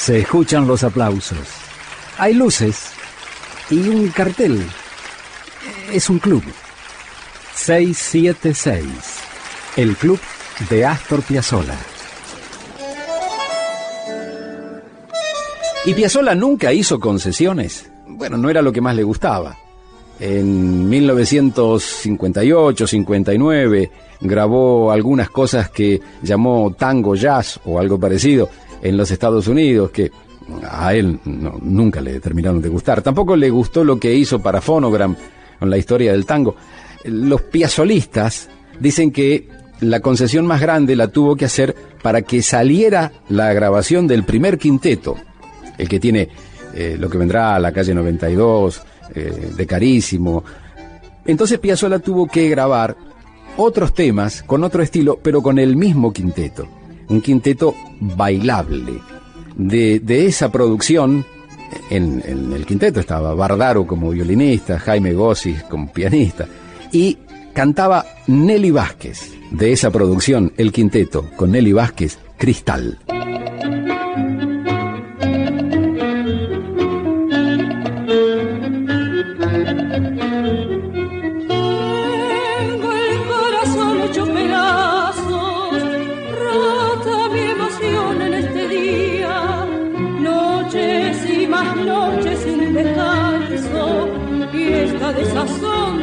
Se escuchan los aplausos. Hay luces y un cartel. Es un club. 676. El club de Astor Piazzolla. Y Piazzolla nunca hizo concesiones. Bueno, no era lo que más le gustaba. En 1958, 59 grabó algunas cosas que llamó tango jazz o algo parecido en los Estados Unidos que a él nunca le terminaron de gustar. Tampoco le gustó lo que hizo para Phonogram con la historia del tango. Los piazolistas dicen que la concesión más grande la tuvo que hacer para que saliera la grabación del primer quinteto, el que tiene eh, lo que vendrá a la calle 92, eh, de Carísimo. Entonces Piazzolla tuvo que grabar otros temas con otro estilo, pero con el mismo quinteto un quinteto bailable. De, esa producción, en, el quinteto estaba Bardaro como violinista, Jaime Gossis como pianista, y cantaba Nelly Vázquez. De esa producción, el quinteto, con Nelly Vázquez, Cristal.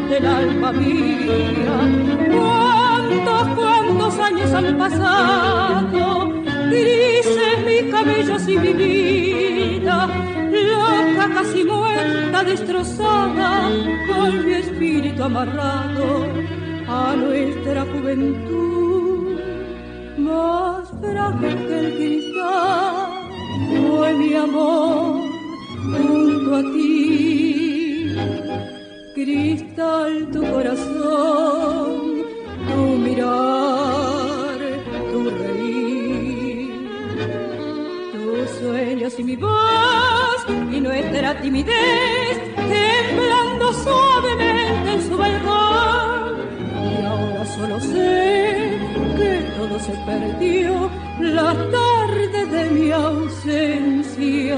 Del alma mía. ¿Cuántos, cuántos años han pasado? Grises mis cabellos y mi vida, loca, casi muerta, destrozada, con mi espíritu amarrado a nuestra juventud. Más frágil que el cristal fue mi amor a ti cristal tu corazón, tu mirar, tu reír, tus sueños y mi voz y nuestra timidez, temblando suavemente en su balcón. Y ahora solo sé que todo se perdió la tarde de mi ausencia.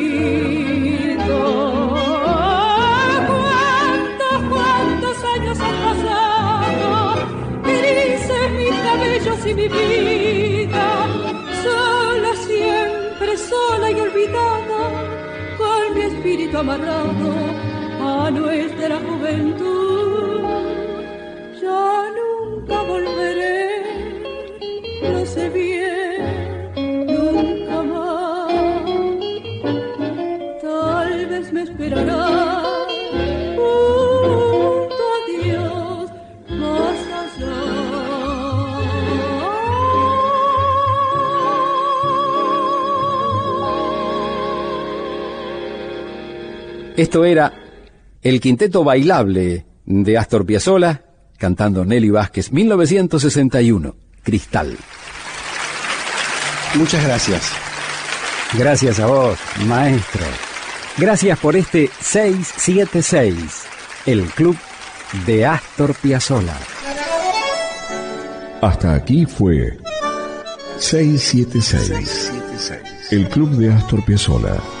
amarrado a nuestra juventud. Ya nunca volveré se bien, nunca más. Tal vez me esperará Esto era el quinteto bailable de Astor Piazzolla cantando Nelly Vázquez, 1961, Cristal. Muchas gracias. Gracias a vos, maestro. Gracias por este 676, el club de Astor Piazzolla. Hasta aquí fue 676, el club de Astor Piazzolla.